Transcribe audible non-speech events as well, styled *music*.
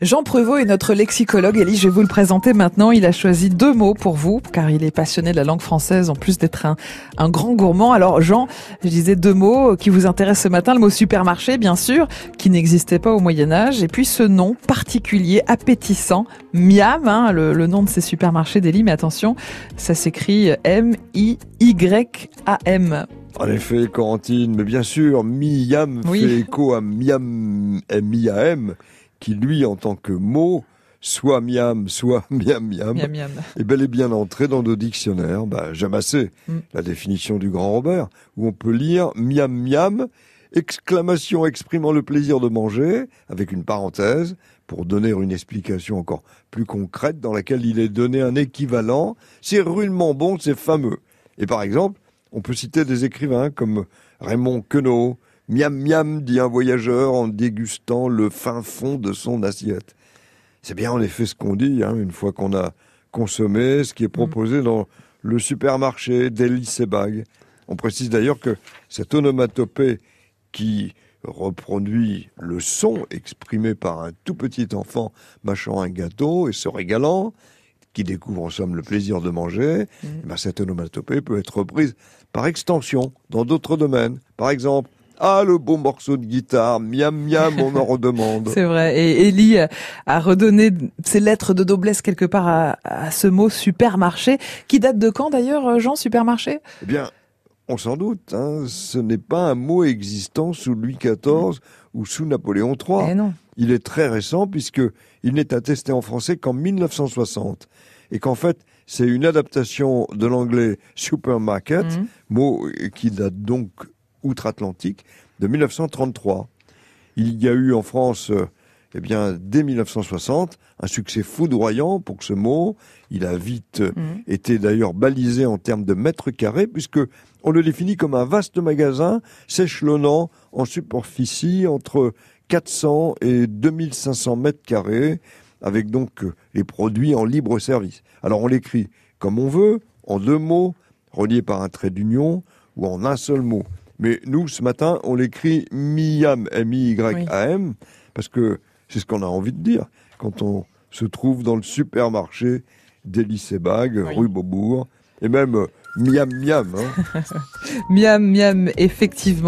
Jean Prevot est notre lexicologue. Elie, je vais vous le présenter maintenant. Il a choisi deux mots pour vous, car il est passionné de la langue française, en plus d'être un, un, grand gourmand. Alors, Jean, je disais deux mots qui vous intéressent ce matin. Le mot supermarché, bien sûr, qui n'existait pas au Moyen-Âge. Et puis ce nom particulier, appétissant, Miam, hein, le, le, nom de ces supermarchés d'Elie. Mais attention, ça s'écrit M-I-Y-A-M. En effet, Corentine, mais bien sûr, Miam oui. fait écho à Miam, M-I-A-M qui lui, en tant que mot, soit miam, soit *laughs* miam miam, miam, miam. est bel et bien entré dans nos dictionnaires. Bah, j'aime assez mm. la définition du grand Robert, où on peut lire miam miam, exclamation exprimant le plaisir de manger, avec une parenthèse, pour donner une explication encore plus concrète dans laquelle il est donné un équivalent. C'est rudement bon, c'est fameux. Et par exemple, on peut citer des écrivains comme Raymond Queneau, Miam miam, dit un voyageur en dégustant le fin fond de son assiette. C'est bien en effet ce qu'on dit, hein, une fois qu'on a consommé ce qui est proposé dans le supermarché d'Elise Bag. On précise d'ailleurs que cette onomatopée qui reproduit le son exprimé par un tout petit enfant mâchant un gâteau et se régalant, qui découvre en somme le plaisir de manger, mmh. Eh ben cette onomatopée peut être reprise par extension dans d'autres domaines. Par exemple, ah, le beau morceau de guitare, miam miam, on en *laughs* redemande. C'est vrai. Et Ellie a redonné ses lettres de noblesse quelque part à, à, ce mot supermarché, qui date de quand d'ailleurs, Jean, supermarché? Eh bien, on s'en doute. Hein, ce n'est pas un mot existant sous Louis XIV ou sous Napoléon III. Eh non. Il est très récent puisque il n'est attesté en français qu'en 1960 et qu'en fait c'est une adaptation de l'anglais supermarket, mmh. mot qui date donc outre-Atlantique de 1933. Il y a eu en France, euh, eh bien, dès 1960, un succès foudroyant pour ce mot. Il a vite mmh. été d'ailleurs balisé en termes de mètres carrés, puisque on le définit comme un vaste magasin s'échelonnant en superficie entre 400 et 2500 mètres carrés, avec donc euh, les produits en libre service. Alors on l'écrit comme on veut, en deux mots, reliés par un trait d'union, ou en un seul mot. Mais nous, ce matin, on l'écrit Miam, M-I-Y-A-M, parce que c'est ce qu'on a envie de dire quand on se trouve dans le supermarché oui. rue Beaubourg, et même Miam Miam. Hein. *laughs* miam Miam, effectivement.